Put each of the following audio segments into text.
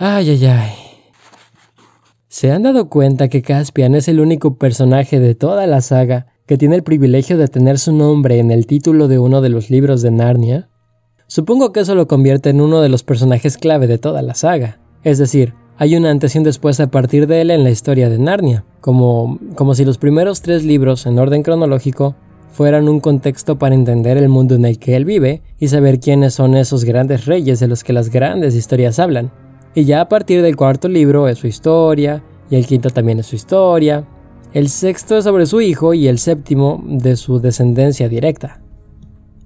Ay, ay, ay. ¿Se han dado cuenta que Caspian es el único personaje de toda la saga que tiene el privilegio de tener su nombre en el título de uno de los libros de Narnia? Supongo que eso lo convierte en uno de los personajes clave de toda la saga. Es decir, hay un antes y un después a partir de él en la historia de Narnia, como, como si los primeros tres libros en orden cronológico fueran un contexto para entender el mundo en el que él vive y saber quiénes son esos grandes reyes de los que las grandes historias hablan. Y ya a partir del cuarto libro es su historia, y el quinto también es su historia, el sexto es sobre su hijo y el séptimo de su descendencia directa.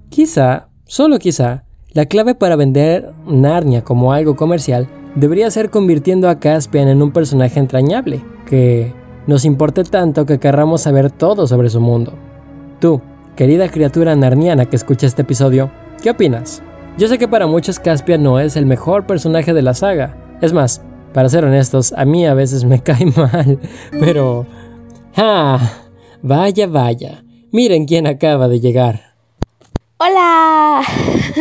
Quizá, solo quizá, la clave para vender Narnia como algo comercial debería ser convirtiendo a Caspian en un personaje entrañable, que nos importe tanto que querramos saber todo sobre su mundo. Tú, querida criatura narniana que escucha este episodio, ¿qué opinas? Yo sé que para muchos Caspian no es el mejor personaje de la saga. Es más, para ser honestos, a mí a veces me cae mal, pero... ¡Ah! Vaya, vaya. Miren quién acaba de llegar. ¡Hola!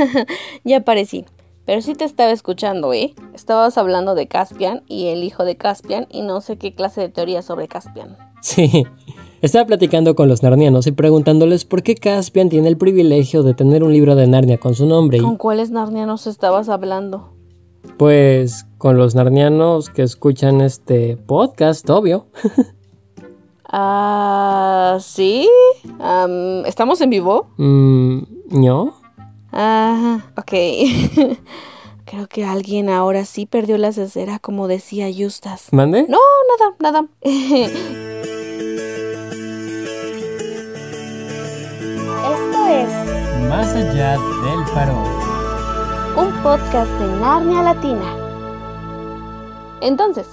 ya aparecí. Pero sí te estaba escuchando, ¿eh? Estabas hablando de Caspian y el hijo de Caspian y no sé qué clase de teoría sobre Caspian. Sí, estaba platicando con los narnianos y preguntándoles por qué Caspian tiene el privilegio de tener un libro de Narnia con su nombre. ¿Con cuáles narnianos estabas hablando? Pues con los narnianos que escuchan este podcast, obvio. Ah, ¿sí? ¿Estamos en vivo? Mm, ¿No? Ah, ok. Creo que alguien ahora sí perdió la cesera, como decía Justas. ¿Mande? No, nada, nada. Esto es Más allá del farol. Un podcast de Narnia Latina. Entonces,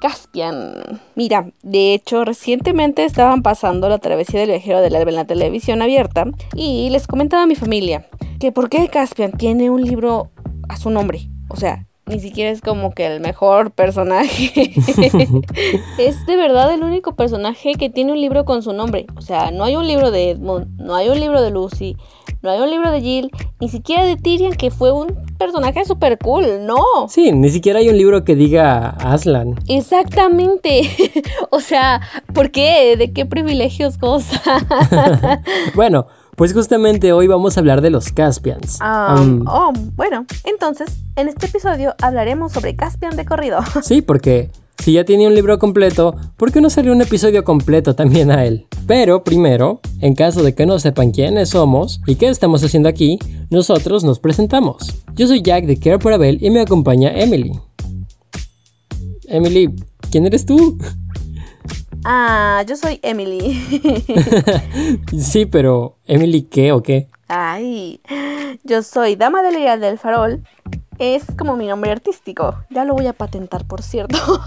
Caspian. Mira, de hecho, recientemente estaban pasando la travesía del viajero del alba en la televisión abierta y les comentaba a mi familia que por qué Caspian tiene un libro a su nombre. O sea, ni siquiera es como que el mejor personaje. es de verdad el único personaje que tiene un libro con su nombre. O sea, no hay un libro de Edmund, no hay un libro de Lucy, no hay un libro de Jill, ni siquiera de Tyrion, que fue un personaje súper cool, no. Sí, ni siquiera hay un libro que diga Aslan. Exactamente. o sea, ¿por qué? ¿De qué privilegios goza? bueno, pues justamente hoy vamos a hablar de los Caspians. Um, oh, bueno, entonces, en este episodio hablaremos sobre Caspian de corrido. sí, porque si ya tiene un libro completo, ¿por qué no sale un episodio completo también a él? Pero primero, en caso de que no sepan quiénes somos y qué estamos haciendo aquí, nosotros nos presentamos. Yo soy Jack de Care for Abel y me acompaña Emily. Emily, ¿quién eres tú? Ah, yo soy Emily. sí, pero ¿Emily qué o qué? Ay, yo soy Dama de Leal del Farol. Es como mi nombre artístico. Ya lo voy a patentar, por cierto.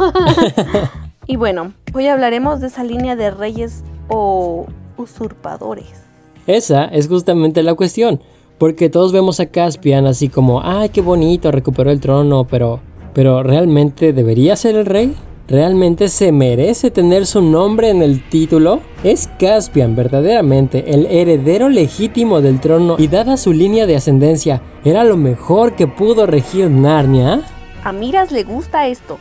y bueno, hoy hablaremos de esa línea de reyes o usurpadores. Esa es justamente la cuestión. Porque todos vemos a Caspian así como, ay, qué bonito, recuperó el trono, pero, pero ¿realmente debería ser el rey? ¿Realmente se merece tener su nombre en el título? ¿Es Caspian verdaderamente el heredero legítimo del trono y dada su línea de ascendencia, era lo mejor que pudo regir Narnia? A Miras le gusta esto.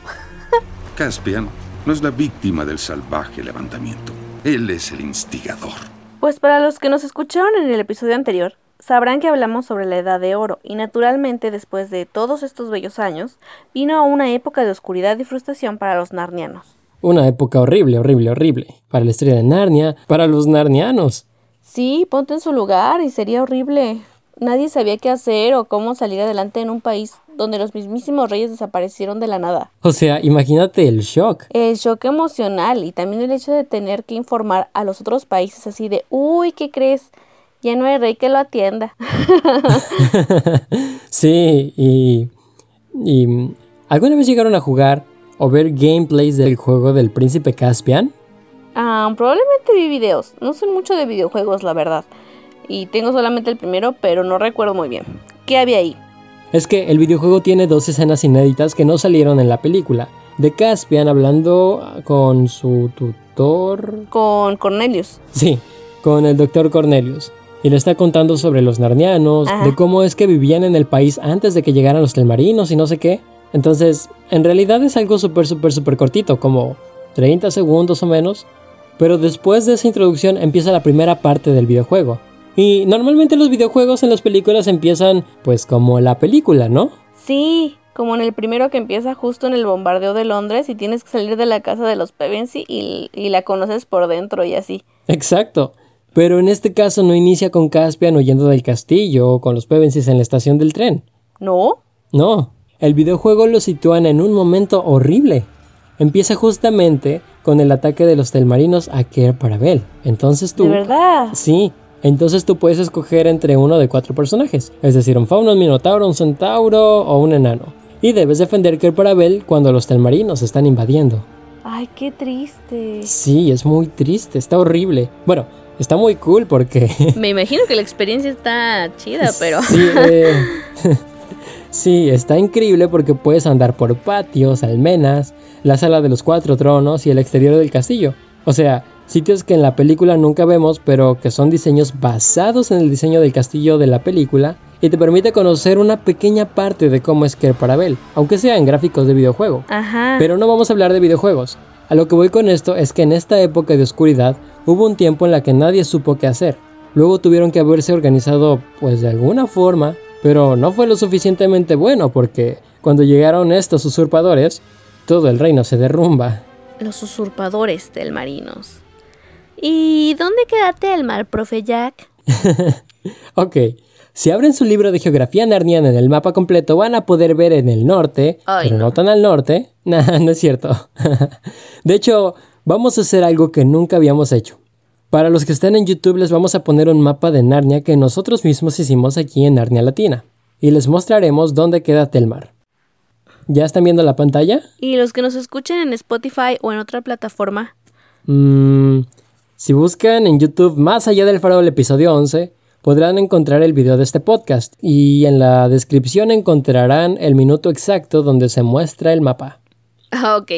Caspian no es la víctima del salvaje levantamiento. Él es el instigador. Pues para los que nos escucharon en el episodio anterior, Sabrán que hablamos sobre la Edad de Oro y naturalmente después de todos estos bellos años vino una época de oscuridad y frustración para los narnianos. Una época horrible, horrible, horrible. Para la historia de Narnia, para los narnianos. Sí, ponte en su lugar y sería horrible. Nadie sabía qué hacer o cómo salir adelante en un país donde los mismísimos reyes desaparecieron de la nada. O sea, imagínate el shock. El shock emocional y también el hecho de tener que informar a los otros países así de, uy, ¿qué crees? Ya no hay rey que lo atienda. sí, y, y... ¿Alguna vez llegaron a jugar o ver gameplays del juego del príncipe Caspian? Ah, probablemente vi videos. No sé mucho de videojuegos, la verdad. Y tengo solamente el primero, pero no recuerdo muy bien. ¿Qué había ahí? Es que el videojuego tiene dos escenas inéditas que no salieron en la película. De Caspian hablando con su tutor... Con Cornelius. Sí, con el doctor Cornelius y le está contando sobre los narnianos, de cómo es que vivían en el país antes de que llegaran los telmarinos y no sé qué. Entonces, en realidad es algo súper, súper, súper cortito, como 30 segundos o menos. Pero después de esa introducción empieza la primera parte del videojuego. Y normalmente los videojuegos en las películas empiezan pues como la película, ¿no? Sí, como en el primero que empieza justo en el bombardeo de Londres y tienes que salir de la casa de los Pevensey y, y la conoces por dentro y así. Exacto. Pero en este caso no inicia con Caspian huyendo del castillo o con los Pevensies en la estación del tren. ¿No? No. El videojuego lo sitúan en un momento horrible. Empieza justamente con el ataque de los telmarinos a Ker Parabel. Entonces tú... ¿De verdad? Sí. Entonces tú puedes escoger entre uno de cuatro personajes. Es decir, un fauno, un minotauro, un centauro o un enano. Y debes defender Ker Parabel cuando los telmarinos están invadiendo. Ay, qué triste. Sí, es muy triste, está horrible. Bueno, está muy cool porque... Me imagino que la experiencia está chida, pero... Sí, eh, sí, está increíble porque puedes andar por patios, almenas, la sala de los cuatro tronos y el exterior del castillo. O sea, sitios que en la película nunca vemos, pero que son diseños basados en el diseño del castillo de la película y te permite conocer una pequeña parte de cómo es Ker Parabel, aunque sea en gráficos de videojuego. Ajá. Pero no vamos a hablar de videojuegos. A lo que voy con esto es que en esta época de oscuridad hubo un tiempo en la que nadie supo qué hacer. Luego tuvieron que haberse organizado pues de alguna forma, pero no fue lo suficientemente bueno porque cuando llegaron estos usurpadores, todo el reino se derrumba. Los usurpadores telmarinos. ¿Y dónde queda Telmar, profe Jack? ok, si abren su libro de geografía narniana en el mapa completo van a poder ver en el norte, Ay, pero no. no. tan al norte. Nah, no es cierto. de hecho, vamos a hacer algo que nunca habíamos hecho. Para los que están en YouTube les vamos a poner un mapa de Narnia que nosotros mismos hicimos aquí en Narnia Latina. Y les mostraremos dónde queda Telmar. ¿Ya están viendo la pantalla? ¿Y los que nos escuchen en Spotify o en otra plataforma? Mm, si buscan en YouTube Más allá del farol episodio 11, podrán encontrar el video de este podcast y en la descripción encontrarán el minuto exacto donde se muestra el mapa. Ah, Ok,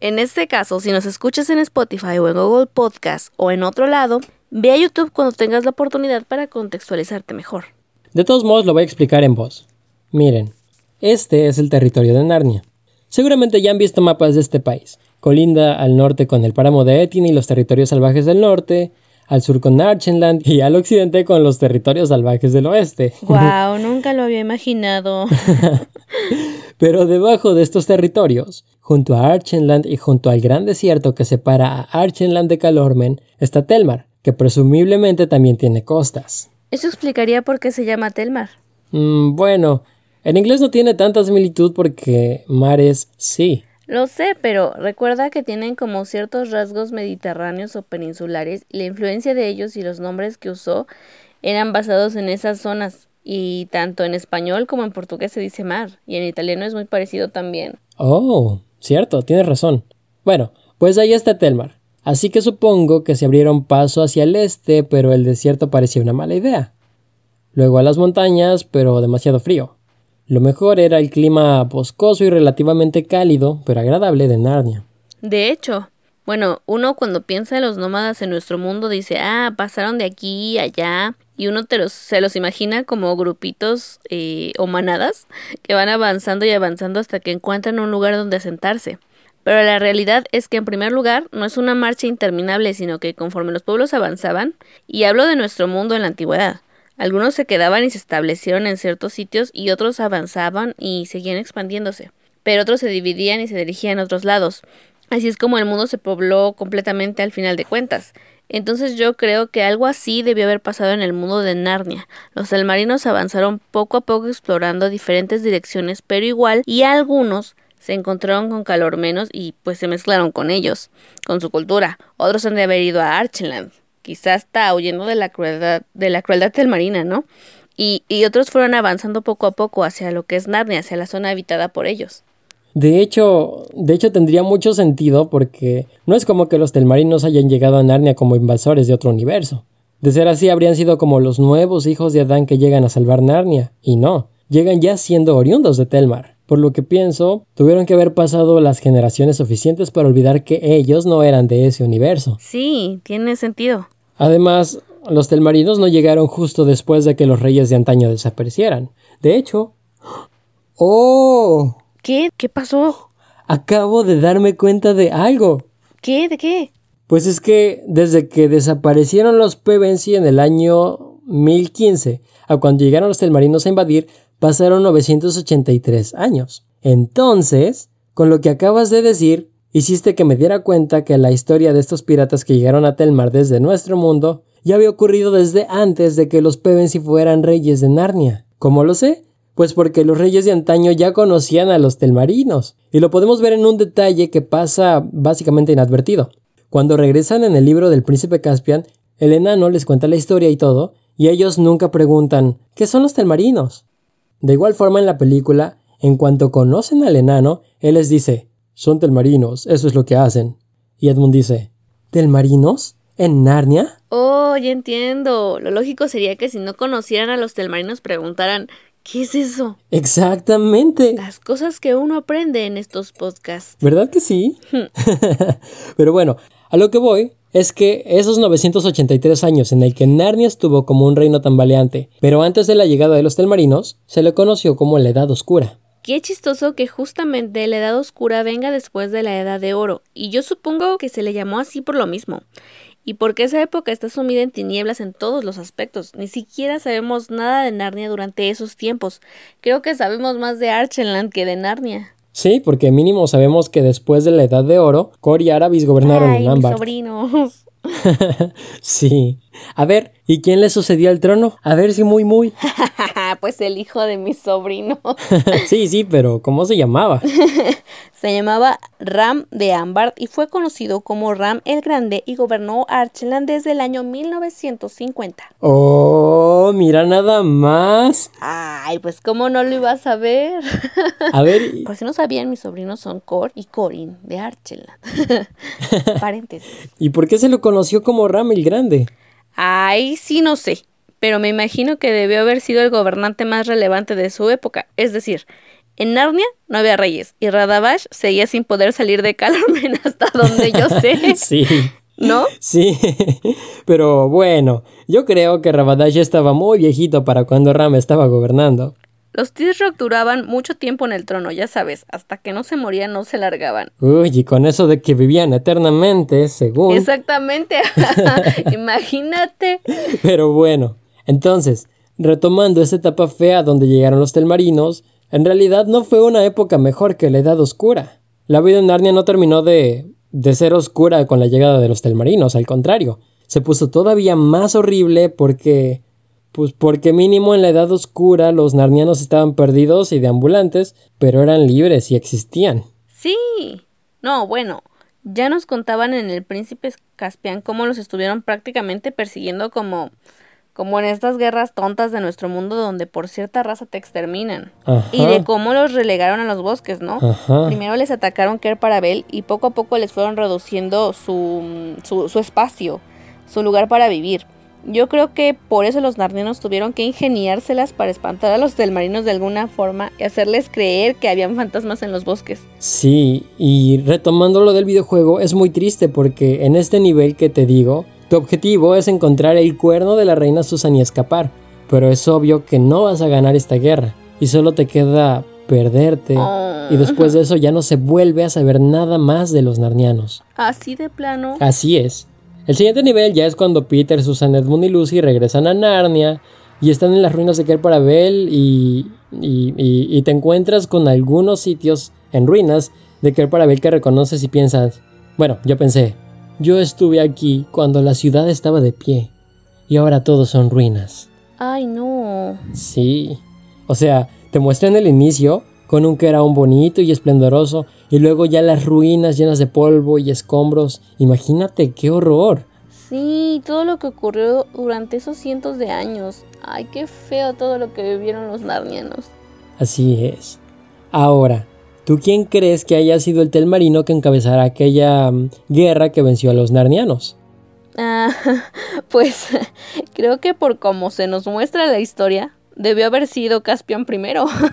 en este caso, si nos escuchas en Spotify o en Google Podcast o en otro lado, ve a YouTube cuando tengas la oportunidad para contextualizarte mejor. De todos modos lo voy a explicar en voz. Miren, este es el territorio de Narnia. Seguramente ya han visto mapas de este país. Colinda al norte con el páramo de Etin y los territorios salvajes del norte, al sur con Archenland y al occidente con los territorios salvajes del oeste. Wow, nunca lo había imaginado. Pero debajo de estos territorios, junto a Archenland y junto al gran desierto que separa a Archenland de Calormen, está Telmar, que presumiblemente también tiene costas. Eso explicaría por qué se llama Telmar. Mm, bueno, en inglés no tiene tanta similitud porque mar es sí. Lo sé, pero recuerda que tienen como ciertos rasgos mediterráneos o peninsulares y la influencia de ellos y los nombres que usó eran basados en esas zonas. Y tanto en español como en portugués se dice mar, y en italiano es muy parecido también. Oh, cierto, tienes razón. Bueno, pues ahí está Telmar. Así que supongo que se abrieron paso hacia el este, pero el desierto parecía una mala idea. Luego a las montañas, pero demasiado frío. Lo mejor era el clima boscoso y relativamente cálido, pero agradable de Narnia. De hecho, bueno, uno cuando piensa en los nómadas en nuestro mundo dice, ah, pasaron de aquí a allá, y uno te los, se los imagina como grupitos eh, o manadas que van avanzando y avanzando hasta que encuentran un lugar donde asentarse. Pero la realidad es que en primer lugar no es una marcha interminable, sino que conforme los pueblos avanzaban, y hablo de nuestro mundo en la antigüedad, algunos se quedaban y se establecieron en ciertos sitios y otros avanzaban y seguían expandiéndose, pero otros se dividían y se dirigían a otros lados. Así es como el mundo se pobló completamente al final de cuentas. Entonces yo creo que algo así debió haber pasado en el mundo de Narnia. Los salmarinos avanzaron poco a poco explorando diferentes direcciones, pero igual, y algunos se encontraron con calor menos y pues se mezclaron con ellos, con su cultura. Otros han de haber ido a Archenland, quizás está huyendo de la crueldad, de la crueldad telmarina, ¿no? Y, y otros fueron avanzando poco a poco hacia lo que es Narnia, hacia la zona habitada por ellos. De hecho, de hecho tendría mucho sentido porque no es como que los telmarinos hayan llegado a Narnia como invasores de otro universo. De ser así habrían sido como los nuevos hijos de Adán que llegan a salvar Narnia, y no, llegan ya siendo oriundos de Telmar. Por lo que pienso, tuvieron que haber pasado las generaciones suficientes para olvidar que ellos no eran de ese universo. Sí, tiene sentido. Además, los telmarinos no llegaron justo después de que los reyes de antaño desaparecieran. De hecho... ¡Oh! ¿Qué? ¿Qué pasó? Acabo de darme cuenta de algo. ¿Qué? ¿De qué? Pues es que desde que desaparecieron los Pevensie en el año 1015 a cuando llegaron los telmarinos a invadir, pasaron 983 años. Entonces, con lo que acabas de decir, hiciste que me diera cuenta que la historia de estos piratas que llegaron a Telmar desde nuestro mundo ya había ocurrido desde antes de que los Pevensie fueran reyes de Narnia. ¿Cómo lo sé? Pues porque los reyes de antaño ya conocían a los telmarinos, y lo podemos ver en un detalle que pasa básicamente inadvertido. Cuando regresan en el libro del príncipe Caspian, el enano les cuenta la historia y todo, y ellos nunca preguntan ¿qué son los telmarinos? De igual forma en la película, en cuanto conocen al enano, él les dice son telmarinos, eso es lo que hacen. Y Edmund dice ¿Telmarinos? ¿En Narnia? Oh, ya entiendo. Lo lógico sería que si no conocieran a los telmarinos preguntaran ¿Qué es eso? Exactamente. Las cosas que uno aprende en estos podcasts. ¿Verdad que sí? Pero bueno, a lo que voy es que esos 983 años en el que Narnia estuvo como un reino tambaleante, pero antes de la llegada de los telmarinos, se le conoció como la Edad Oscura. Qué chistoso que justamente la Edad Oscura venga después de la Edad de Oro, y yo supongo que se le llamó así por lo mismo y porque esa época está sumida en tinieblas en todos los aspectos. Ni siquiera sabemos nada de Narnia durante esos tiempos. Creo que sabemos más de Archenland que de Narnia. Sí, porque mínimo sabemos que después de la Edad de Oro, Cor y Arabis gobernaron Ay, en Ámbar. sobrinos. sí. A ver, ¿y quién le sucedió al trono? A ver si muy muy. pues el hijo de mis sobrinos. sí, sí, pero ¿cómo se llamaba? Se llamaba Ram de Ámbar y fue conocido como Ram el Grande y gobernó Archenland desde el año 1950. Oh, mira nada más. Ay, pues cómo no lo ibas a ver. A ver, Por si no sabían, mis sobrinos son Cor y Corin de Archenland. Paréntesis. ¿y por qué se lo conoció como Ram el Grande? Ay, sí, no sé. Pero me imagino que debió haber sido el gobernante más relevante de su época. Es decir, en Narnia no había reyes y Radavash seguía sin poder salir de Calormen hasta donde yo sé. Sí. ¿No? Sí, pero bueno, yo creo que Rabadash ya estaba muy viejito para cuando Ram estaba gobernando. Los Tisrock duraban mucho tiempo en el trono, ya sabes, hasta que no se morían no se largaban. Uy, y con eso de que vivían eternamente, según... Exactamente. Imagínate. Pero bueno, entonces, retomando esta etapa fea donde llegaron los telmarinos, en realidad no fue una época mejor que la Edad Oscura. La vida en Narnia no terminó de, de ser oscura con la llegada de los telmarinos, al contrario, se puso todavía más horrible porque... Pues porque mínimo en la Edad Oscura los narnianos estaban perdidos y deambulantes, pero eran libres y existían. Sí. No, bueno. Ya nos contaban en el Príncipe Caspian cómo los estuvieron prácticamente persiguiendo como como en estas guerras tontas de nuestro mundo donde por cierta raza te exterminan. Ajá. Y de cómo los relegaron a los bosques, ¿no? Ajá. Primero les atacaron Ker Parabel y poco a poco les fueron reduciendo su, su, su espacio, su lugar para vivir. Yo creo que por eso los narnianos tuvieron que ingeniárselas para espantar a los telmarinos de alguna forma y hacerles creer que habían fantasmas en los bosques. Sí, y retomando lo del videojuego, es muy triste porque en este nivel que te digo, tu objetivo es encontrar el cuerno de la reina Susan y escapar, pero es obvio que no vas a ganar esta guerra y solo te queda perderte Oh. y después de eso ya no se vuelve a saber nada más de los narnianos. Así de plano. Así es. El siguiente nivel ya es cuando Peter, Susan, Edmund y Lucy regresan a Narnia y están en las ruinas de Ker Parabel y, y, y- y te encuentras con algunos sitios en ruinas de Ker Parabel que reconoces y piensas, bueno, yo pensé, yo estuve aquí cuando la ciudad estaba de pie y ahora todos son ruinas. Ay, no. Sí. O sea, te muestran el inicio con un Keraun bonito y esplendoroso y luego ya las ruinas llenas de polvo y escombros. Imagínate qué horror. Sí, todo lo que ocurrió durante esos cientos de años. Ay, qué feo todo lo que vivieron los narnianos. Así es. Ahora, ¿tú quién crees que haya sido el telmarino que encabezara aquella mm, guerra que venció a los narnianos? Ah, pues creo que por cómo se nos muestra la historia, debió haber sido Caspian primero.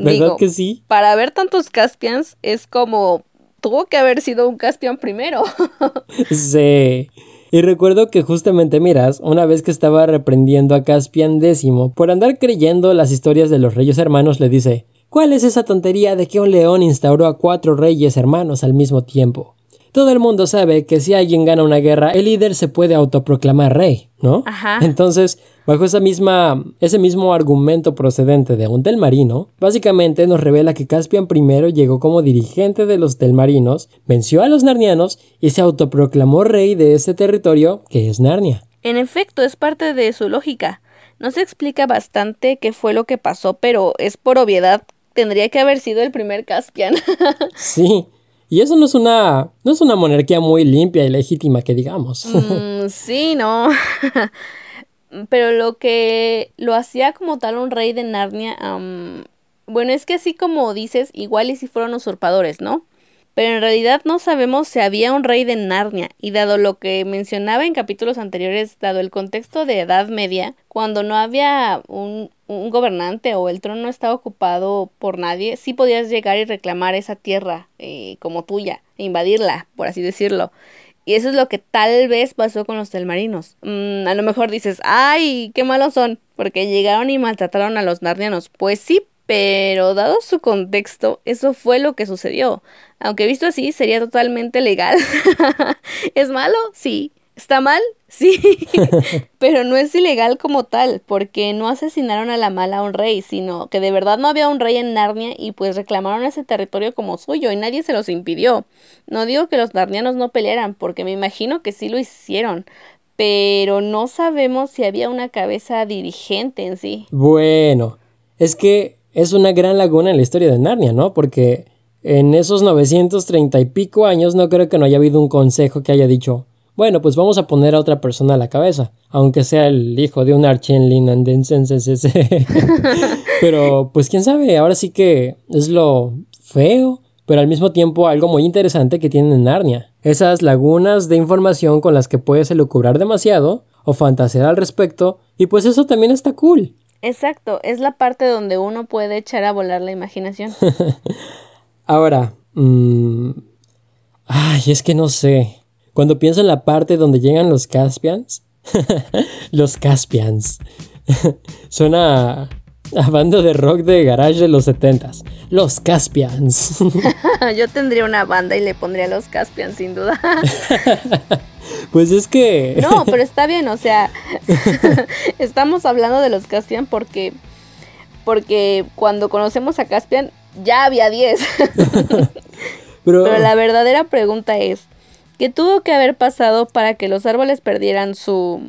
¿Verdad Digo, que sí? para ver tantos Caspians es como tuvo que haber sido un Caspian primero. Sí. Y recuerdo que justamente, miras, una vez que estaba reprendiendo a Caspian X por andar creyendo las historias de los reyes hermanos, le dice, ¿Cuál es esa tontería de que un león instauró a cuatro reyes hermanos al mismo tiempo? Todo el mundo sabe que si alguien gana una guerra, el líder se puede autoproclamar rey, ¿no? Ajá. Entonces, bajo esa misma, ese mismo argumento procedente de un telmarino, básicamente nos revela que Caspian I llegó como dirigente de los telmarinos, venció a los narnianos y se autoproclamó rey de ese territorio que es Narnia. En efecto, es parte de su lógica. No se explica bastante qué fue lo que pasó, pero es por obviedad tendría que haber sido el primer Caspian. sí. Y eso no es una no es una monarquía muy limpia y legítima que digamos. Mm, sí, no. pero lo que lo hacía como tal un rey de Narnia, bueno, es que así como dices, igual y si fueron usurpadores, ¿no? Pero en realidad no sabemos si había un rey de Narnia, y dado lo que mencionaba en capítulos anteriores, dado el contexto de Edad Media, cuando no había un, un gobernante o el trono no estaba ocupado por nadie, sí podías llegar y reclamar esa tierra eh, como tuya, e invadirla, por así decirlo. Y eso es lo que tal vez pasó con los telmarinos. Mm, a lo mejor dices, ay, qué malos son, porque llegaron y maltrataron a los narnianos. Pues sí, pero dado su contexto, eso fue lo que sucedió. Aunque visto así, sería totalmente legal. ¿Es malo? Sí. ¿Está mal? Sí. pero no es ilegal como tal, porque no asesinaron a la mala a un rey, sino que de verdad no había un rey en Narnia y pues reclamaron ese territorio como suyo y nadie se los impidió. No digo que los narnianos no pelearan, porque me imagino que sí lo hicieron, pero no sabemos si había una cabeza dirigente en sí. Bueno, es que es una gran laguna en la historia de Narnia, ¿no? Porque en esos 930 y pico años no creo que no haya habido un consejo que haya dicho, bueno, pues vamos a poner a otra persona a la cabeza, aunque sea el hijo de un Archenlin Pero pues quién sabe, ahora sí que es lo feo, pero al mismo tiempo algo muy interesante que tiene Narnia. Esas lagunas de información con las que puedes elucubrar demasiado o fantasear al respecto, y pues eso también está cool. Exacto, es la parte donde uno puede echar a volar la imaginación. Ahora, mmm, ay, es que no sé. Cuando pienso en la parte donde llegan los Caspians, los Caspians, suena a banda de rock de garage de los setentas. Los Caspians. Yo tendría una banda y le pondría los Caspians, sin duda. Pues es que... No, pero está bien, o sea, estamos hablando de los Caspian porque, porque cuando conocemos a Caspian ya había 10. pero... la verdadera pregunta es, ¿qué tuvo que haber pasado para que los árboles perdieran su...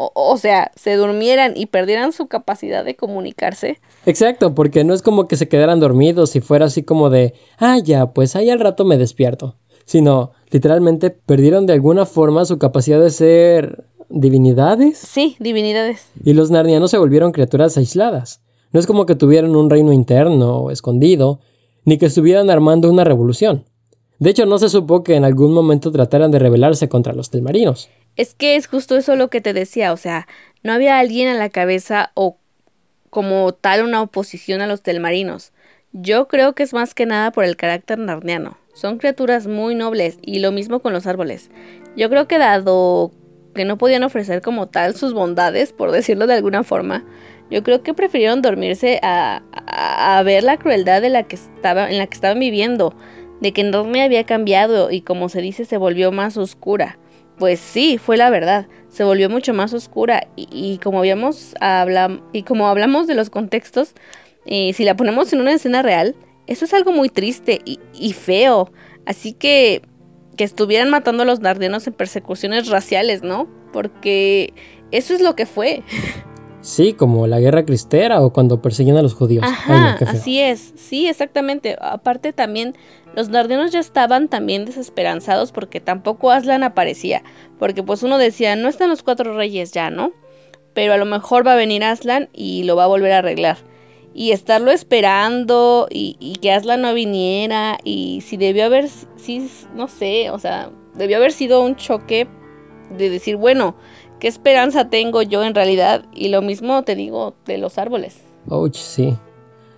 O, sea, se durmieran y perdieran su capacidad de comunicarse? Exacto, porque no es como que se quedaran dormidos y fuera así como de, ah, ya, pues ahí al rato me despierto. Sino, literalmente perdieron de alguna forma su capacidad de ser divinidades. Sí, divinidades. Y los narnianos se volvieron criaturas aisladas. No es como que tuvieran un reino interno o escondido, ni que estuvieran armando una revolución. De hecho, no se supo que en algún momento trataran de rebelarse contra los telmarinos. Es que es justo eso lo que te decía, o sea, no había alguien a la cabeza o como tal una oposición a los telmarinos. Yo creo que es más que nada por el carácter narniano. Son criaturas muy nobles y lo mismo con los árboles. Yo creo que dado que no podían ofrecer como tal sus bondades, por decirlo de alguna forma, yo creo que prefirieron dormirse a, ver la crueldad de la que estaba, en la que estaban viviendo, de que me había cambiado y como se dice se volvió más oscura. Pues sí, fue la verdad, se volvió mucho más oscura y, como habíamos y como hablamos de los contextos, si la ponemos en una escena real, eso es algo muy triste y, feo. Así que que estuvieran matando a los nardianos en persecuciones raciales, ¿no? Porque eso es lo que fue. Sí, como la guerra cristera o cuando persiguen a los judíos. Ajá, así es. Sí, exactamente. Aparte también los nardianos ya estaban también desesperanzados porque tampoco Aslan aparecía, porque pues uno decía, no están los cuatro reyes ya, ¿no? Pero a lo mejor va a venir Aslan y lo va a volver a arreglar y estarlo esperando y, que Aslan no viniera y si debió haber, sí, no sé, o sea, debió haber sido un choque de decir, bueno, ¿qué esperanza tengo yo en realidad? Y lo mismo te digo de los árboles. Ouch, sí.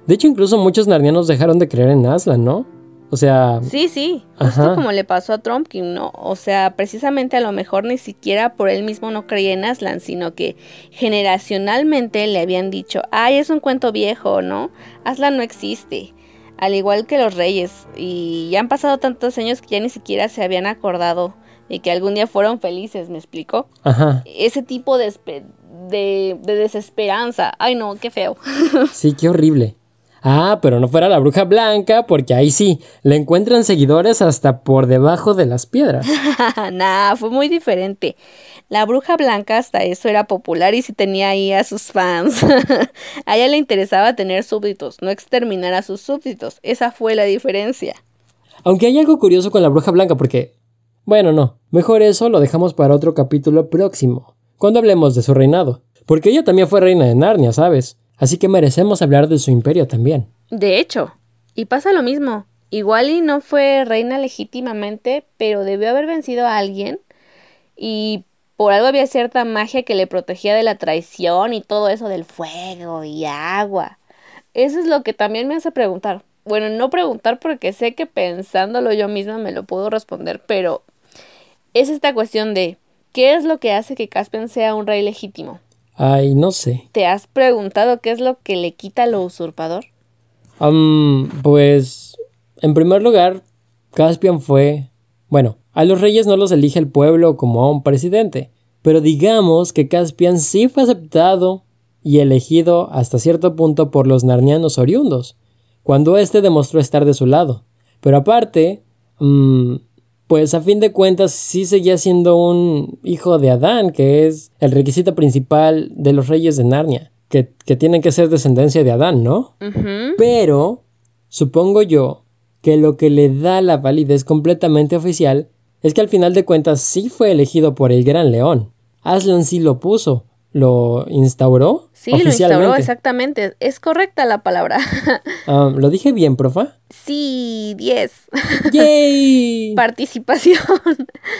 De hecho, incluso muchos narnianos dejaron de creer en Aslan, ¿no? O sea... Sí, sí, justo como le pasó a Trumpkin, ¿no? O sea, precisamente a lo mejor ni siquiera por él mismo no creía en Aslan, sino que generacionalmente le habían dicho, ay, es un cuento viejo, ¿no? Aslan no existe. Al igual que los reyes. Y ya han pasado tantos años que ya ni siquiera se habían acordado y que algún día fueron felices, ¿me explico? Ajá. Ese tipo de, de, de desesperanza. Ay, no, qué feo. sí, qué horrible. Ah, pero no fuera la bruja blanca, porque ahí sí, le encuentran seguidores hasta por debajo de las piedras. nah, fue muy diferente. La bruja blanca hasta eso era popular y sí tenía ahí a sus fans. a ella le interesaba tener súbditos, no exterminar a sus súbditos. Esa fue la diferencia. Aunque hay algo curioso con la bruja blanca, porque... Bueno, no, mejor eso lo dejamos para otro capítulo próximo, cuando hablemos de su reinado. Porque ella también fue reina de Narnia, ¿sabes? Así que merecemos hablar de su imperio también. De hecho, y pasa lo mismo. Igual y no fue reina legítimamente, pero debió haber vencido a alguien y por algo había cierta magia que le protegía de la traición y todo eso del fuego y agua. Eso es lo que también me hace preguntar. Bueno, no preguntar porque sé que pensándolo yo misma me lo puedo responder, pero es esta cuestión de ¿qué es lo que hace que Caspian sea un rey legítimo? Ay, no sé. ¿Te has preguntado qué es lo que le quita lo usurpador? pues, en primer lugar, Caspian fue... Bueno, a los reyes no los elige el pueblo como a un presidente, pero digamos que Caspian sí fue aceptado y elegido hasta cierto punto por los narnianos oriundos, cuando éste demostró estar de su lado. Pero aparte, mmm, pues a fin de cuentas sí seguía siendo un hijo de Adán, que es el requisito principal de los reyes de Narnia, que, tienen que ser descendencia de Adán, ¿no? Pero supongo yo que lo que le da la validez completamente oficial es que al final de cuentas sí fue elegido por el Gran León. Aslan sí lo puso, lo instauró. Sí, lo instauró, exactamente. Es correcta la palabra. Ah, ¿Lo dije bien, profa? Sí, 10. ¡Yay! participación.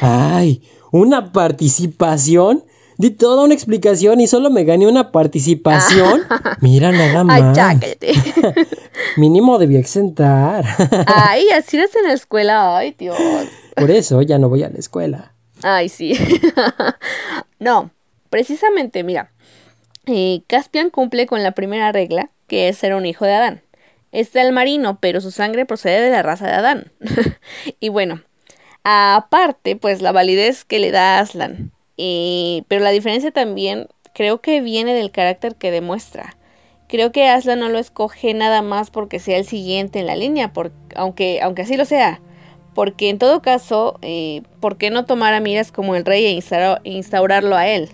Ay, ¿una participación? Di toda una explicación y solo me gané una participación. Mira, nada más. Ay, ya, cállate. Mínimo debía exentar. Ay, así eres en la escuela. Ay, Dios. Por eso ya no voy a la escuela. Ay, sí. no, Precisamente, mira, eh, Caspian cumple con la primera regla, que es ser un hijo de Adán. Está el marino, pero su sangre procede de la raza de Adán. y bueno, aparte, pues la validez que le da Aslan. Eh, pero la diferencia también creo que viene del carácter que demuestra. Creo que Aslan no lo escoge nada más porque sea el siguiente en la línea, aunque, aunque así lo sea. Porque en todo caso, eh, ¿por qué no tomar a Miras como el rey e instaurarlo a él?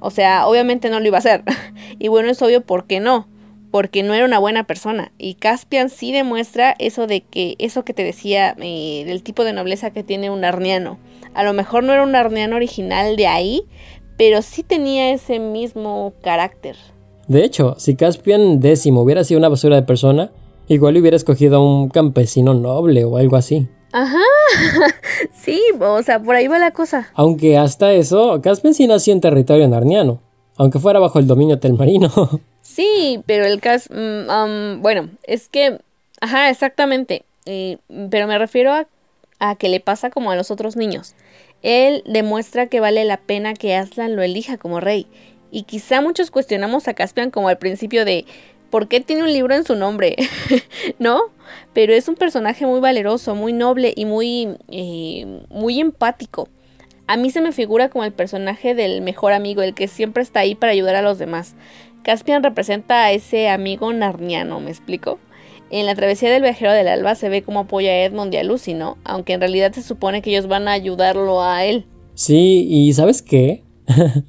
O sea, obviamente no lo iba a hacer. y bueno, es obvio por qué no. Porque no era una buena persona. Y Caspian sí demuestra eso de que, eso que te decía, eh, del tipo de nobleza que tiene un arniano. A lo mejor no era un arniano original de ahí, pero sí tenía ese mismo carácter. De hecho, si Caspian X hubiera sido una basura de persona, igual hubiera escogido a un campesino noble o algo así. Ajá, sí, o sea, por ahí va la cosa. Aunque hasta eso, Caspian sí nació en territorio narniano, aunque fuera bajo el dominio telmarino. Sí, pero el Cas... Mm, bueno, es que... Ajá, exactamente. Eh, pero me refiero a, a que le pasa como a los otros niños. Él demuestra que vale la pena que Aslan lo elija como rey. Y quizá muchos cuestionamos a Caspian como al principio de ¿por qué tiene un libro en su nombre? ¿No? Pero es un personaje muy valeroso, muy noble y muy, eh, muy empático. A mí se me figura como el personaje del mejor amigo, el que siempre está ahí para ayudar a los demás. Caspian representa a ese amigo narniano, ¿me explico? En la travesía del viajero del alba se ve como apoya a Edmund y a Lucy, ¿no? Aunque en realidad se supone que ellos van a ayudarlo a él. Sí, y ¿sabes qué?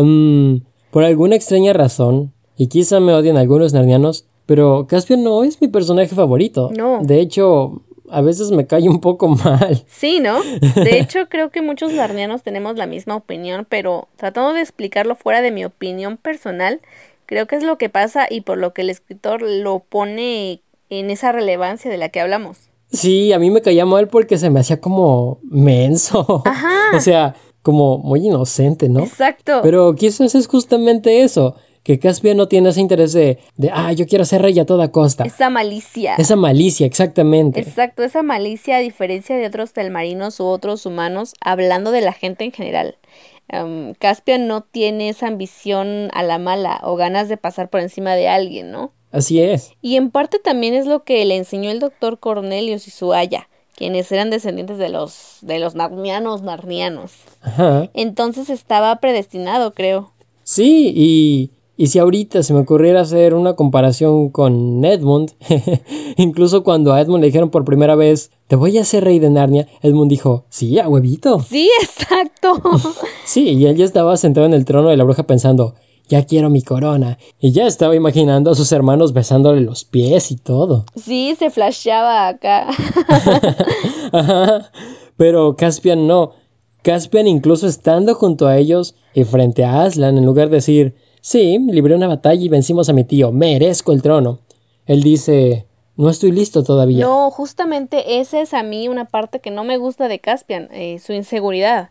Mm, por alguna extraña razón, y quizá me odien algunos narnianos, pero Caspian no es mi personaje favorito. No. De hecho, a veces me cae un poco mal. Sí, ¿no? De hecho, creo que muchos narnianos tenemos la misma opinión, pero tratando de explicarlo fuera de mi opinión personal, creo que es lo que pasa y por lo que el escritor lo pone en esa relevancia de la que hablamos. Sí, a mí me caía mal porque se me hacía como menso. Ajá. o sea, como muy inocente, ¿no? Exacto. Pero quizás es justamente eso que Caspian no tiene ese interés de, de, ah, yo quiero ser rey a toda costa. Esa malicia. Esa malicia, exactamente. Exacto, esa malicia a diferencia de otros telmarinos u otros humanos, hablando de la gente en general. Em, Caspian no tiene esa ambición a la mala o ganas de pasar por encima de alguien, ¿no? Así es. Y en parte también es lo que le enseñó el doctor Cornelius y su haya, quienes eran descendientes de los, de los narnianos narnianos. Ajá. Entonces estaba predestinado, creo. Sí, y, y si ahorita se me ocurriera hacer una comparación con Edmund, incluso cuando a Edmund le dijeron por primera vez, te voy a hacer rey de Narnia, Edmund dijo, sí, a huevito. Sí, exacto. Sí, y él ya estaba sentado en el trono de la bruja pensando, ya quiero mi corona. Y ya estaba imaginando a sus hermanos besándole los pies y todo. Sí, se flasheaba acá. Ajá. Pero Caspian no. Caspian incluso estando junto a ellos y frente a Aslan, en lugar de decir, sí, libré una batalla y vencimos a mi tío, merezco el trono. Él dice, no estoy listo todavía. No, justamente esa es a mí una parte que no me gusta de Caspian, eh, su inseguridad.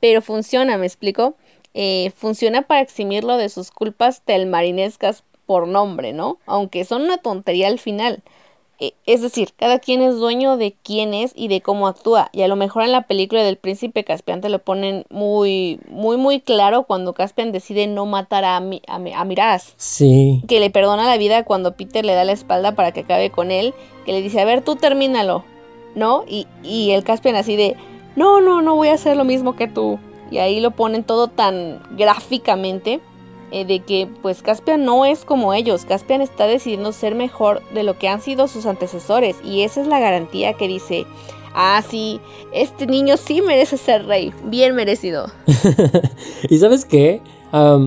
Pero funciona, ¿me explico? Eh, funciona para eximirlo de sus culpas telmarinescas por nombre, ¿no? Aunque son una tontería al final. Eh, es decir, cada quien es dueño de quién es y de cómo actúa. Y a lo mejor en la película del príncipe Caspian te lo ponen muy, muy, muy claro cuando Caspian decide no matar a, Mi- a, Mi- a Miraz. Sí. Que le perdona la vida cuando Peter le da la espalda para que acabe con él. Que le dice, a ver, tú termínalo. ¿No? Y, y el Caspian así de, no, no, no voy a hacer lo mismo que tú. Y ahí lo ponen todo tan gráficamente eh, de que pues Caspian no es como ellos. Caspian está decidiendo ser mejor de lo que han sido sus antecesores. Y esa es la garantía que dice, ah, sí, este niño sí merece ser rey. Bien merecido. ¿Y sabes qué?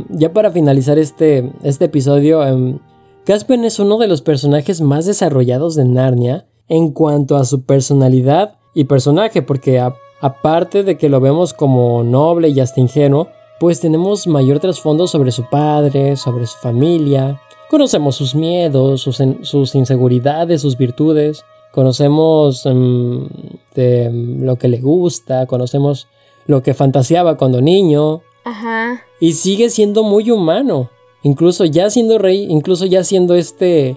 Ya para finalizar este, este episodio, am, Caspian es uno de los personajes más desarrollados de Narnia en cuanto a su personalidad y personaje, porque aparte de que lo vemos como noble y hasta ingenuo, pues tenemos mayor trasfondo sobre su padre, sobre su familia, conocemos sus miedos, sus, sus inseguridades, sus virtudes, conocemos de, mm, lo que le gusta, conocemos lo que fantaseaba cuando niño, Ajá. y sigue siendo muy humano. Incluso ya siendo rey, incluso ya siendo este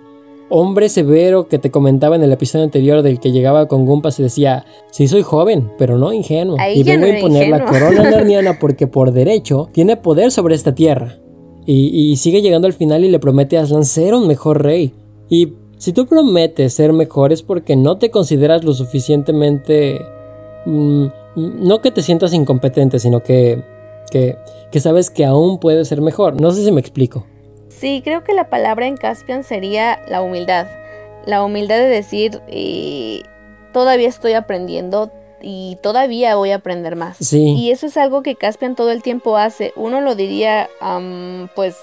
hombre severo que te comentaba en el episodio anterior del que llegaba con Gumpas y decía, sí soy joven, pero no ingenuo. Ahí y vengo no a imponer la ingenuo". corona narniana porque por derecho tiene poder sobre esta tierra. Y, y sigue llegando al final y le promete a Aslan ser un mejor rey. Y si tú prometes ser mejor es porque no te consideras lo suficientemente... mm, no que te sientas incompetente, sino que, que, que sabes que aún puedes ser mejor. No sé si me explico. Sí, creo que la palabra en Caspian sería la humildad. La humildad de decir, eh, todavía estoy aprendiendo y todavía voy a aprender más. Sí. Y eso es algo que Caspian todo el tiempo hace. Uno lo diría, am, pues,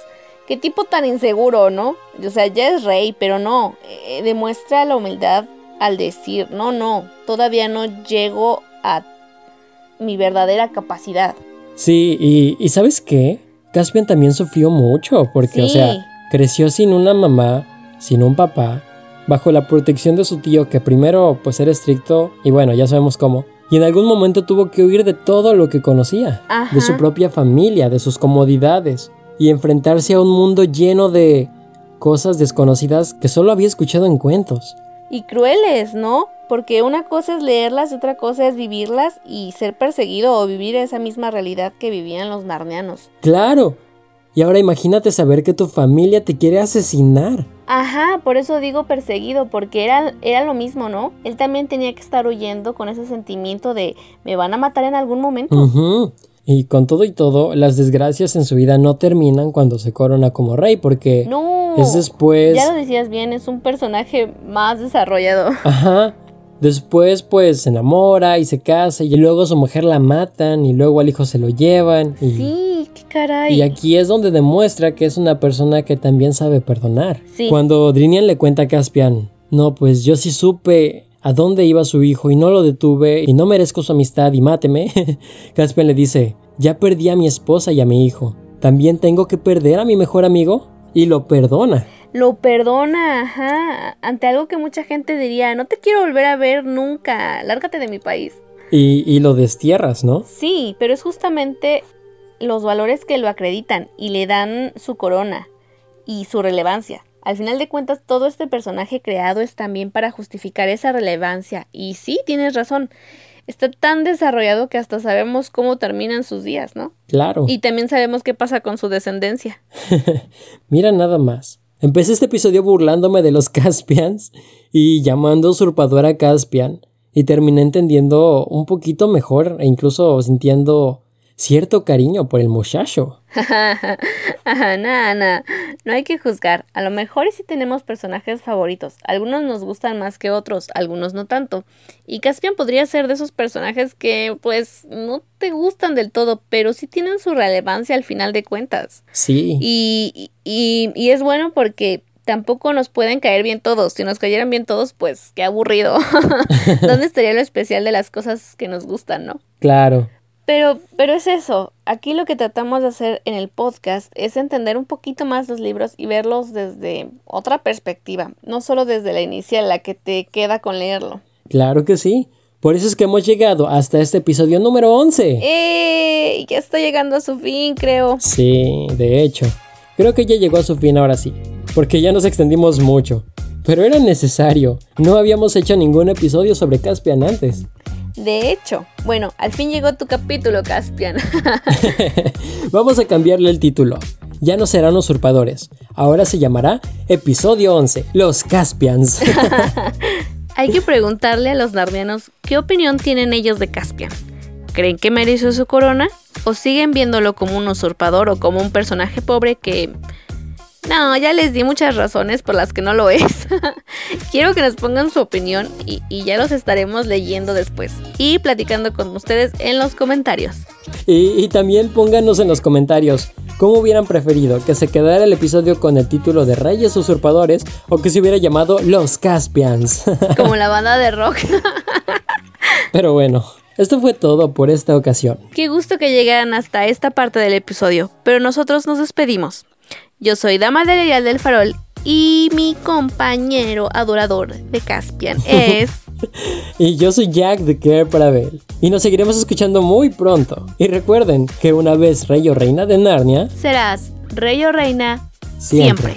qué tipo tan inseguro, ¿no? O sea, ya es rey, pero no. eh, demuestra la humildad al decir, no, no, todavía no llego a mi verdadera capacidad. Sí, y, y ¿sabes qué? Caspian también sufrió mucho porque, o sea, creció sin una mamá, sin un papá, bajo la protección de su tío que primero pues era estricto y bueno, ya sabemos cómo. Y en algún momento tuvo que huir de todo lo que conocía, Ajá. de su propia familia, de sus comodidades y enfrentarse a un mundo lleno de cosas desconocidas que solo había escuchado en cuentos. y crueles, ¿no? Porque una cosa es leerlas y otra cosa es vivirlas y ser perseguido o vivir esa misma realidad que vivían los narnianos. Claro. Y ahora imagínate saber que tu familia te quiere asesinar. Ajá, por eso digo perseguido, porque era, era lo mismo, ¿no? Él también tenía que estar huyendo con ese sentimiento de me van a matar en algún momento. Ujú. Y con todo y todo, las desgracias en su vida no terminan cuando se corona como rey, porque No, es después... ya lo decías bien, es un personaje más desarrollado. Ajá. Después, pues, se enamora y se casa y luego su mujer la matan y luego al hijo se lo llevan. Y, Sí, qué caray. y aquí es donde demuestra que es una persona que también sabe perdonar. Sí. Cuando Drinian le cuenta a Caspian, no, pues yo sí supe a dónde iba su hijo y no lo detuve y no merezco su amistad y máteme. Caspian le dice, ya perdí a mi esposa y a mi hijo. ¿También tengo que perder a mi mejor amigo? Y lo perdona. Lo perdona, ajá, ante algo que mucha gente diría, no te quiero volver a ver nunca, lárgate de mi país. Y, y lo destierras, ¿no? Sí, pero es justamente los valores que lo acreditan y le dan su corona. y su relevancia. Al final de cuentas, todo este personaje creado es también para justificar esa relevancia. Y sí, tienes razón. Está tan desarrollado que hasta sabemos cómo terminan sus días, ¿no? Claro. Y también sabemos qué pasa con su descendencia. Mira nada más. Empecé este episodio burlándome de los Caspians y llamando usurpador a Caspian. Y terminé entendiendo un poquito mejor e incluso sintiendo cierto cariño por el muchacho. Nada, nada. No hay que juzgar. A lo mejor si tenemos personajes favoritos. Algunos nos gustan más que otros, algunos no tanto. Y Caspian podría ser de esos personajes que, pues, no te gustan del todo, pero sí tienen su relevancia al final de cuentas. Sí. Y, y, y es bueno porque tampoco nos pueden caer bien todos. Si nos cayeran bien todos, pues qué aburrido. ¿Dónde estaría lo especial de las cosas que nos gustan, no? Claro. Pero, pero es eso. Aquí lo que tratamos de hacer en el podcast es entender un poquito más los libros y verlos desde otra perspectiva, no solo desde la inicial, la que te queda con leerlo. Claro que sí. Por eso es que hemos llegado hasta este episodio número 11. ¡Eh! Ya está llegando a su fin, creo. Sí, de hecho. Creo que ya llegó a su fin ahora sí, porque ya nos extendimos mucho. Pero era necesario. No habíamos hecho ningún episodio sobre Caspian antes. De hecho, bueno, al fin llegó tu capítulo, Caspian. Vamos a cambiarle el título. Ya no serán usurpadores. Ahora se llamará Episodio 11, Los Caspians. Hay que preguntarle a los narnianos qué opinión tienen ellos de Caspian. ¿Creen que mereció su corona? ¿O siguen viéndolo como un usurpador o como un personaje pobre que no, ya les di muchas razones por las que no lo es. Quiero que nos pongan su opinión y, ya los estaremos leyendo después y platicando con ustedes en los comentarios. Y, y, también pónganos en los comentarios cómo hubieran preferido que se quedara el episodio con el título de Reyes Usurpadores o que se hubiera llamado Los Caspians. Como la banda de rock. Pero bueno, esto fue todo por esta ocasión. Qué gusto que llegaran hasta esta parte del episodio, pero nosotros nos despedimos. Yo soy Dama de Leal del Farol y mi compañero adorador de Caspian es... y yo soy Jack de Care Paravel. Y nos seguiremos escuchando muy pronto. Y recuerden que una vez rey o reina de Narnia... Serás rey o reina siempre.